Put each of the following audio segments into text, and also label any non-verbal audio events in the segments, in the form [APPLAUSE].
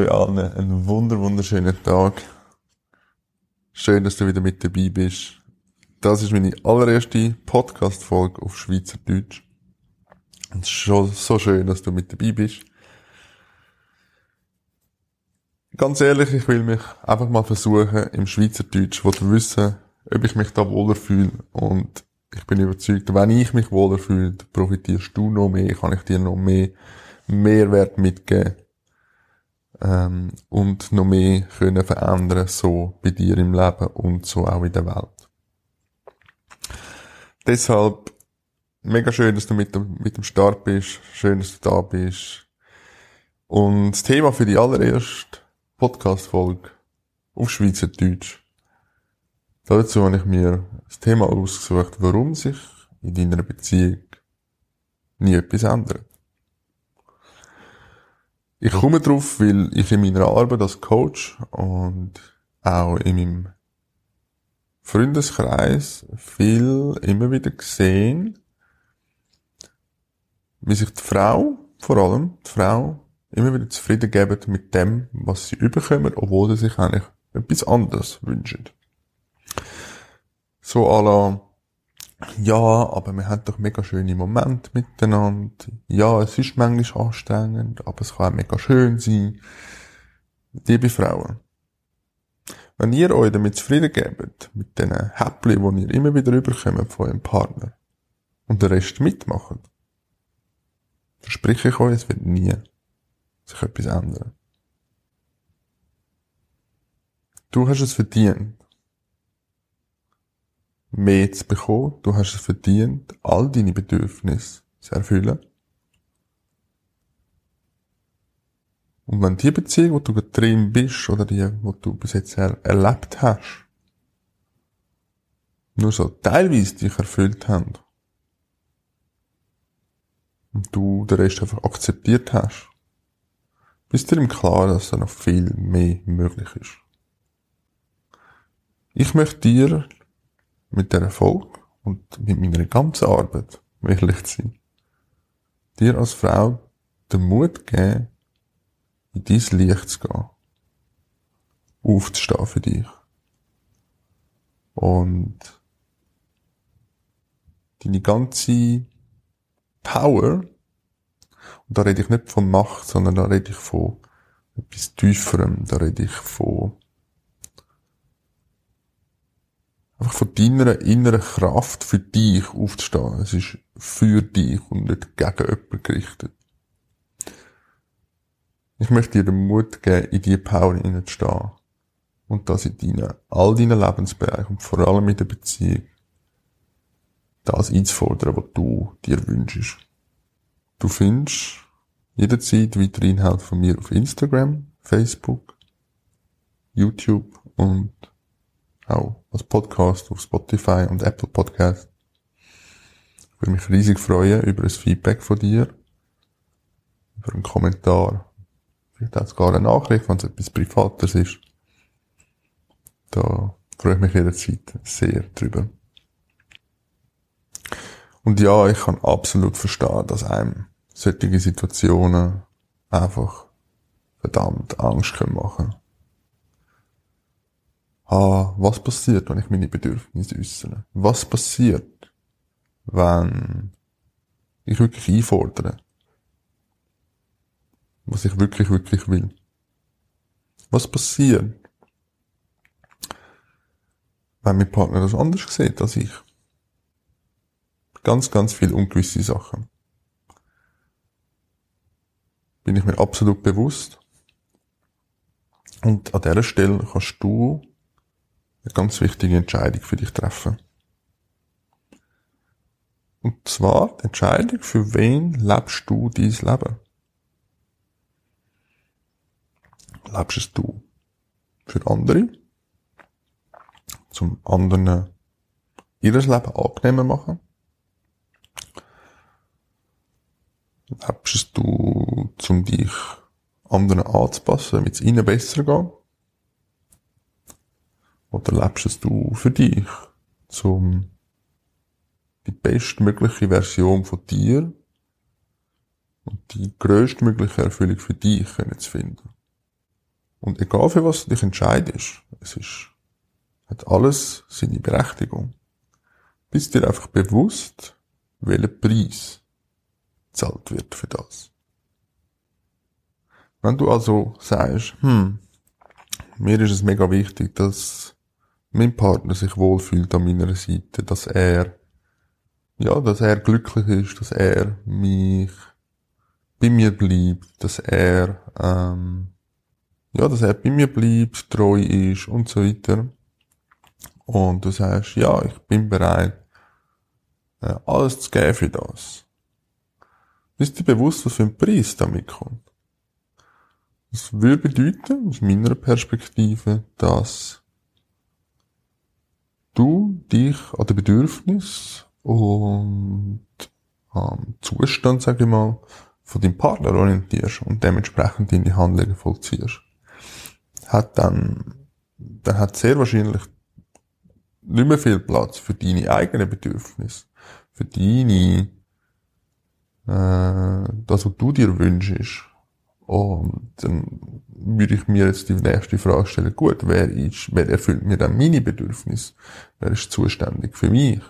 Euch allen einen wunder wunderschönen Tag. Schön, dass du wieder mit dabei bist. Das ist meine allererste Podcast-Folge auf Schweizerdeutsch. Und schon so schön, dass du mit dabei bist. Ganz ehrlich, ich will mich einfach mal versuchen, im Schweizerdeutsch, wo du wissen, ob ich mich da wohler fühle. Und ich bin überzeugt, wenn ich mich wohler fühle, profitierst du noch mehr, kann ich dir noch mehr Mehrwert mitgeben ähm, und noch mehr können verändern, so bei dir im Leben und so auch in der Welt. Deshalb mega schön, dass du mit dem, mit dem Start bist, schön, dass du da bist. Und das Thema für die allererste Podcast-Folge auf Schweizerdeutsch. Dazu habe ich mir das Thema ausgesucht, warum sich in deiner Beziehung nie etwas ändert. Ich komme drauf, weil ich in meiner Arbeit als Coach und auch in meinem Freundeskreis viel immer wieder gesehen, wie sich die Frau, vor allem die Frau, immer wieder zufrieden geben mit dem, was sie überkommen, obwohl sie sich eigentlich etwas anderes wünschen. So à la, ja, aber wir haben doch mega schöne Momente miteinander. Ja, es ist manchmal anstrengend, aber es kann auch mega schön sein. Liebe Frauen, wenn ihr euch damit zufrieden gebt, mit den Häppchen, die ihr immer wieder überkommt von eurem Partner, und den Rest mitmacht, verspreche ich euch, es wird nie sich etwas ändern. Du hast es verdient, mehr zu bekommen. Du hast es verdient, all deine Bedürfnisse zu erfüllen. Und wenn die Beziehung, wo du drin bist, oder die, wo du bis jetzt er erlebt hast, nur so teilweise dich erfüllt haben, und du den Rest einfach akzeptiert hast, bist dir im Klaren, dass da noch viel mehr möglich ist. Ich möchte dir mit der Erfolg und mit meiner ganzen Arbeit, um ehrlich zu sein, dir als Frau den Mut geben, in dein Licht zu gehen. Aufzustehen für dich. Und deine ganze Power, und da rede ich nicht von Macht, sondern da rede ich von etwas Tieferem, da rede ich von einfach von deiner inneren Kraft für dich aufzustehen. Es ist für dich und nicht gegen jemanden gerichtet. Ich möchte dir den Mut geben, in diese Power hineinzustehen. Und das in deinen, all deinen Lebensbereichen und vor allem in der Beziehung, das einzufordern, was du dir wünschst. Du findest jederzeit weitere Inhalte von mir auf Instagram, Facebook, YouTube und auch als Podcast auf Spotify und Apple Podcast. Ich würde mich riesig freuen über ein Feedback von dir, über einen Kommentar, vielleicht auch sogar eine Nachricht, wenn es etwas Privates ist. Da freue ich mich jederzeit sehr drüber. Und ja, ich kann absolut verstehen, dass einem solche Situationen einfach verdammt Angst können machen ah, was passiert, wenn ich meine Bedürfnisse äußere? Was passiert, wenn ich wirklich einfordere? Was ich wirklich, wirklich will? Was passiert, wenn mein Partner das anders sieht als ich? Ganz, ganz viel ungewisse Sachen. Bin ich mir absolut bewusst. Und an dieser Stelle kannst du eine ganz wichtige Entscheidung für dich treffen. Und zwar die Entscheidung, für wen lebst du dein Leben? Lebst es du für andere? Zum anderen ihres Leben angenehmer machen? Lebst es du, zum dich anderen anzupassen, damit es ihnen besser geht? Oder lebst du für dich, zum die bestmögliche Version von dir und die größtmögliche Erfüllung für dich zu finden? Und egal für was du dich entscheidest, es ist, hat alles seine Berechtigung. Bist dir einfach bewusst, welcher Preis zahlt wird für das. Wenn du also sagst, hm, mir ist es mega wichtig, dass mein Partner sich wohlfühlt an meiner Seite, dass er, ja, dass er glücklich ist, dass er mich bei mir bleibt, dass er, ähm, ja, dass er bei mir bleibt, treu ist und so weiter. Und du sagst, ja, ich bin bereit, äh, alles zu geben für das. Bist du bewusst, was für ein Preis damit kommt? Das würde bedeuten, aus meiner Perspektive, dass du dich an den Bedürfnis und am Zustand, sage ich mal, von deinem Partner orientierst und dementsprechend deine Handlungen vollziehst, hat dann, dann hat sehr wahrscheinlich nicht mehr viel Platz für deine eigenen Bedürfnisse, für deine, äh, das, was du dir wünschst. Und dann würde ich mir jetzt die nächste Frage stellen, gut, wer ist, wer erfüllt mir dann meine Bedürfnisse? Wer ist zuständig für mich?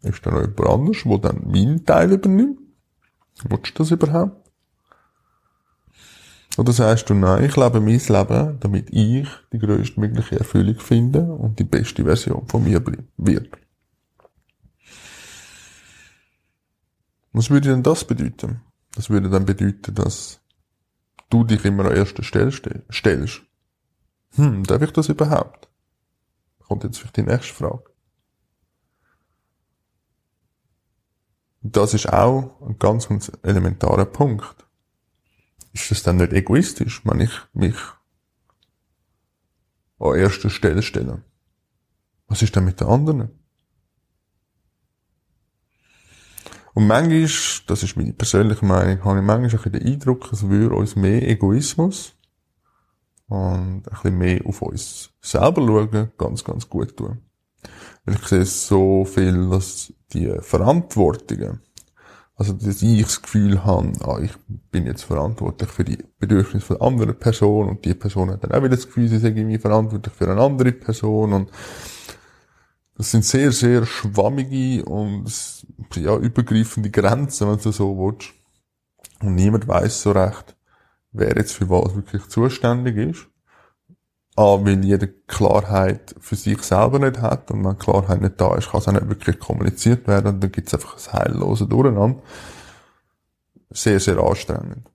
Ist da noch jemand anders, der dann meinen Teil übernimmt? Willst du das überhaupt? Oder sagst du, nein, ich lebe mein Leben, damit ich die größtmögliche Erfüllung finde und die beste Version von mir wird. Was würde denn das bedeuten? Das würde dann bedeuten, dass du dich immer an erster Stelle stellst. Hm, darf ich das überhaupt? Kommt jetzt vielleicht die nächste Frage. Das ist auch ein ganz, ganz elementarer Punkt ist das dann nicht egoistisch, wenn ich mich an erster Stelle stelle? Was ist denn mit den anderen? Und manchmal, das ist meine persönliche Meinung, habe ich manchmal ein den Eindruck, es würde uns mehr Egoismus und ein bisschen mehr auf uns selber schauen, ganz, ganz gut tun. Weil ich sehe so viel, dass die Verantwortungen, also, dass ich das Gefühl habe, ah, ich bin jetzt verantwortlich für die Bedürfnisse von anderen Person und die Person hat dann auch wieder das Gefühl, sie sei irgendwie verantwortlich für eine andere Person und das sind sehr, sehr schwammige und ja, übergreifende Grenzen, wenn du so willst. Und niemand weiß so recht, wer jetzt für was wirklich zuständig ist. A, weil jeder Klarheit für sich selber nicht hat und wenn Klarheit nicht da ist, kann es auch nicht wirklich kommuniziert werden und dann gibt es einfach ein heilloses Durcheinander. Sehr, sehr anstrengend.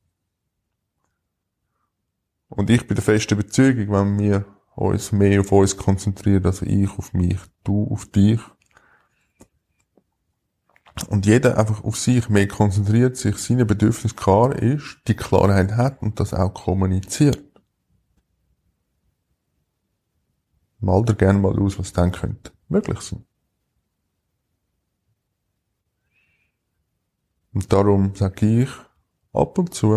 Und ich bin der festen Überzeugung, wenn wir uns mehr auf uns konzentrieren, also ich auf mich, du auf dich, und jeder einfach auf sich mehr konzentriert, sich seine Bedürfnisse klar ist, die Klarheit hat und das auch kommuniziert Mal dir gerne mal aus, was dann könnte möglich sein. Und darum sage ich ab und zu,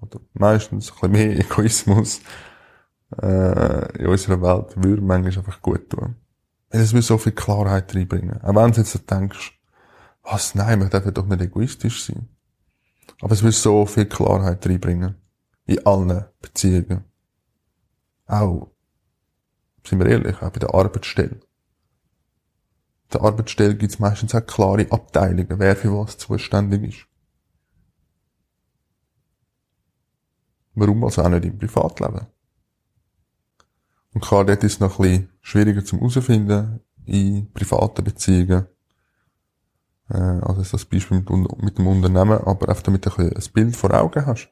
oder meistens ein bisschen mehr Egoismus äh, in unserer Welt würde manchmal einfach gut tun. Weil es will so viel Klarheit reinbringen. Auch wenn du jetzt denkst, was, nein, wir dürfen doch nicht egoistisch sein. Aber es will so viel Klarheit reinbringen. In allen Beziehungen. Auch sind wir ehrlich, auch bei der Arbeitsstelle. Der Arbeitsstelle gibt es meistens auch klare Abteilungen, wer für was zuständig ist. Warum also auch nicht im Privatleben? Und klar, dort ist es noch ein bisschen schwieriger zum herausfinden in privaten Beziehungen. Äh, also das Beispiel mit, mit dem Unternehmen, aber einfach damit du ein, ein Bild vor Augen hast.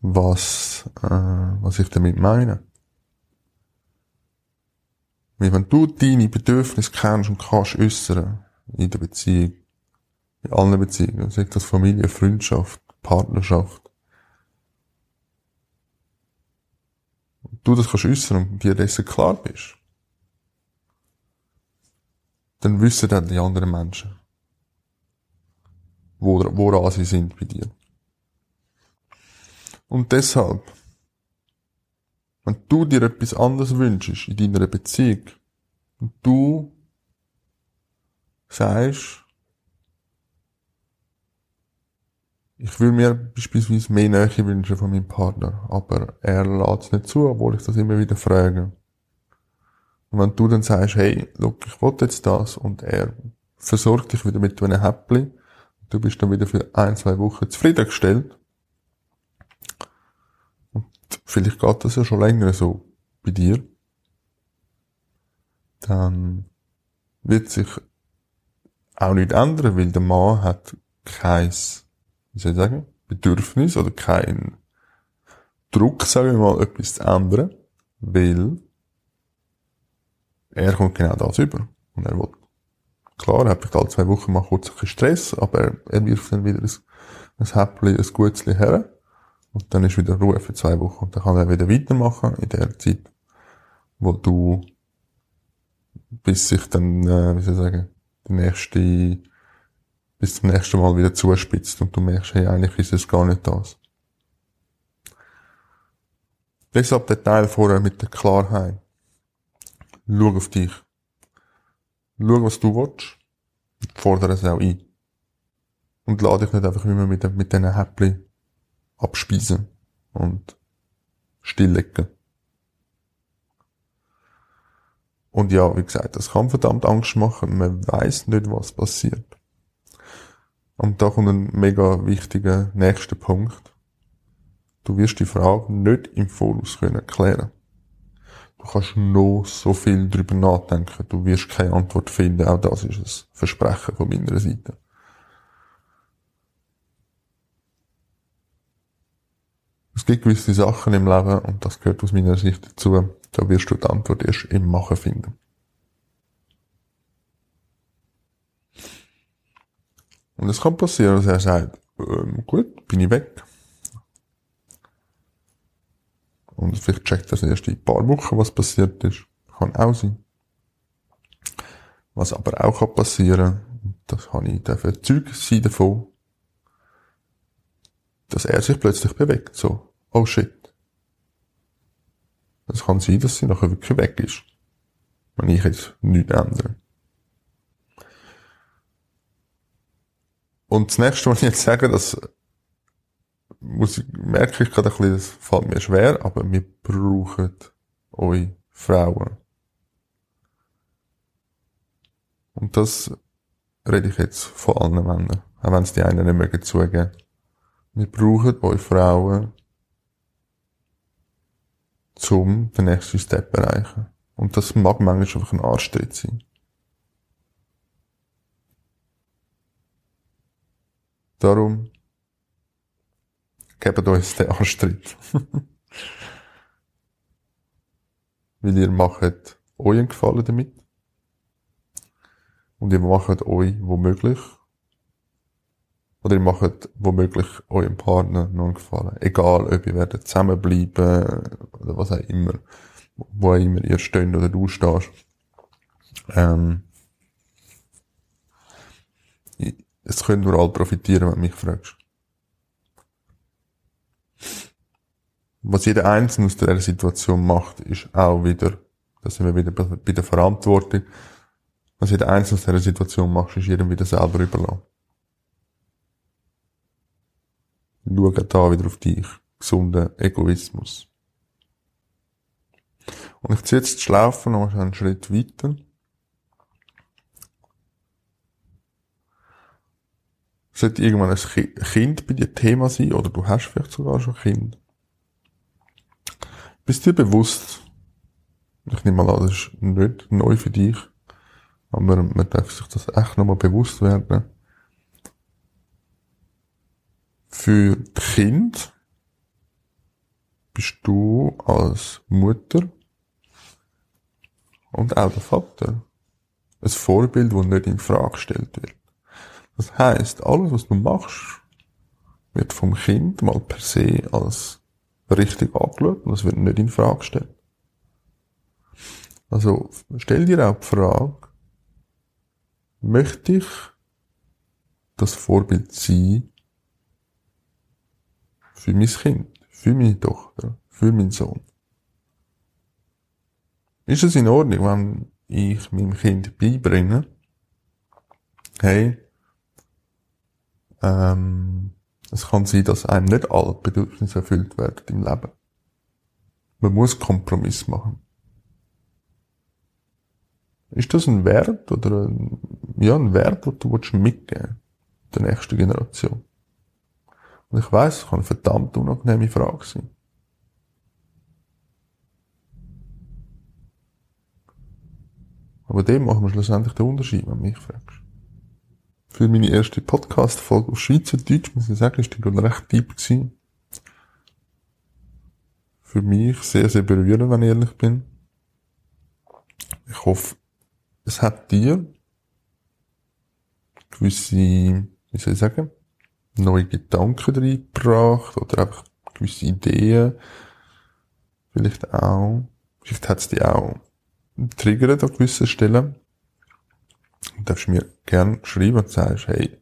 Was, äh, was ich damit meine. Weil wenn du deine Bedürfnisse kennst und kannst äußern in der Beziehung, in allen Beziehungen, sei das Familie, Freundschaft, Partnerschaft, du das kannst äußern und dir dessen klar bist, dann wissen dann die anderen Menschen, woran sie sind bei dir. Und deshalb wenn du dir etwas anderes wünschst in deiner Beziehung und du sagst, ich will mir beispielsweise mehr Nähe wünschen von meinem Partner, aber er lädt es nicht zu, obwohl ich das immer wieder frage. Und wenn du dann sagst, hey, look, ich will jetzt das und er versorgt dich wieder mit einem Häppli, du bist dann wieder für ein, zwei Wochen zufriedengestellt, und vielleicht geht das ja schon länger so bei dir, dann wird sich auch nicht ändern, weil der Mann hat kein, wie soll ich sagen, Bedürfnis oder kein Druck, sagen wir mal, etwas zu ändern, weil er kommt genau das über. Und er will, klar, er hat vielleicht alle zwei Wochen mal kurz ein Stress, aber er, wirft dann wieder ein, ein Häppchen, ein Gutzli her. Und dann ist wieder Ruhe für zwei Wochen. Und dann kann er wieder weitermachen in der Zeit, wo du, bis sich dann, äh, wie soll ich sagen, der nächste, bis zum nächsten Mal wieder zuspitzt und du merkst, hey, eigentlich ist es gar nicht das. Deshalb der Teil vorher mit der Klarheit. Schau auf dich. Schau, was du willst. Und fordere es auch ein. Und lade dich nicht einfach immer mit, mit diesen Häppchen abspeisen und stilllegen. Und ja, wie gesagt, das kann verdammt Angst machen. Man weiß nicht, was passiert. Und da kommt ein mega wichtiger nächster Punkt. Du wirst die Frage nicht im Voraus können klären. Du kannst noch so viel drüber nachdenken. Du wirst keine Antwort finden. Auch das ist ein Versprechen von meiner Seite. Es gibt gewisse Sachen im Leben, und das gehört aus meiner Sicht dazu, da wirst du die Antwort erst im Machen finden. Und es kann passieren, dass er sagt, ähm, gut, bin ich weg. Und vielleicht checkt er erst in ein paar Wochen, was passiert ist. Kann auch sein. Was aber auch kann passieren, das habe ich überzeugt sein davon, dass er sich plötzlich bewegt. So, oh shit. Es kann sein, dass sie nachher wirklich weg ist. Wenn ich jetzt nichts ändere. Und das nächste, was ich jetzt sage, das muss ich, merke ich gerade ein bisschen, das fällt mir schwer, aber wir brauchen euch Frauen. Und das rede ich jetzt von allen Männern, auch wenn es die einen nicht mögen zugeben. Wir brauchen euch Frauen, zum den nächsten Step erreichen. Und das mag manchmal einfach ein Arschtritt sein. Darum gebt uns den Arschtritt. [LAUGHS] Weil ihr macht euch einen Gefallen damit. Und ihr macht euch womöglich oder ihr macht womöglich eurem Partner noch einen Gefallen. Egal, ob ihr werdet zusammenbleiben oder was auch immer. Wo auch immer ihr steht oder du stehst. Ähm, es können nur alle profitieren, wenn du mich fragst. Was jeder Einzelne aus dieser Situation macht, ist auch wieder, da sind wir wieder bei der Verantwortung. Was jeder Einzelne aus dieser Situation macht, ist jedem wieder selber überlassen. Schau da wieder auf dich. Gesunder Egoismus. Und ich ziehe jetzt Schlafen noch einen Schritt weiter. Sollte irgendwann ein Kind bei dir Thema sein, oder du hast vielleicht sogar schon ein Kind. Bist dir bewusst, ich nehme mal an, das ist nicht neu für dich, aber man darf sich das echt nochmal bewusst werden, für Kind bist du als Mutter und auch der Vater ein Vorbild, das nicht in Frage gestellt wird. Das heißt, alles, was du machst, wird vom Kind mal per se als richtig angeschaut und das wird nicht in Frage gestellt. Also stell dir auch die Frage, möchte ich das Vorbild sein, für mein Kind, für meine Tochter, für meinen Sohn. Ist es in Ordnung, wenn ich meinem Kind beibringe, hey, ähm, Es kann sein, dass einem nicht alle Bedürfnisse erfüllt werden im Leben. Man muss Kompromiss machen. Ist das ein Wert oder ein, ja, ein Wert, den du mitgeben der nächsten Generation? Und ich weiß, es kann eine verdammt unangenehme Frage sein. Aber dem machen wir schlussendlich den Unterschied, wenn du mich fragst. Für meine erste Podcast-Folge auf Schweizerdeutsch, muss ich sagen, ist die recht deep gewesen. Für mich sehr, sehr berührend, wenn ich ehrlich bin. Ich hoffe, es hat dir gewisse, wie soll ich sagen, neue Gedanken reingebracht oder einfach gewisse Ideen. Vielleicht auch, vielleicht hat es dich auch triggert an gewissen Stellen. Du darfst mir gern schreiben und sagst, hey,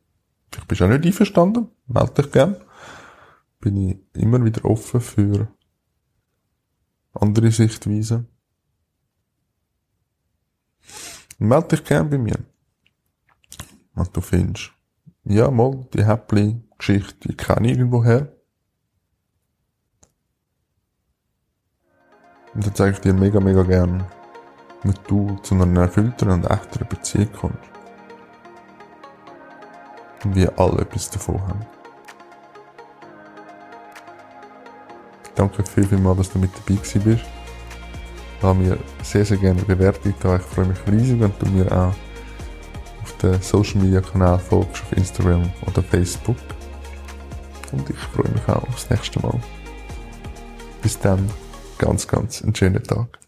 ich bin auch nicht einverstanden, melde dich gern. Bin ich immer wieder offen für andere Sichtweisen. Melde dich gern bei mir. Was du findest. Ja, mal, die Häppli-Geschichte, die kenne ich irgendwoher. Und dann zeige ich dir mega, mega gern, wie du zu einer erfüllteren und echteren Beziehung kommst. Und wir alle etwas davon haben. Danke viel, viel mal, dass du mit dabei bist. Ich habe mir sehr, sehr gerne da. Ich freue mich riesig, wenn du mir auch auf den Social Media Kanal folgst, auf Instagram oder Facebook. Und ich freue mich auch aufs nächste Mal. Bis dann, ganz, ganz einen schönen Tag.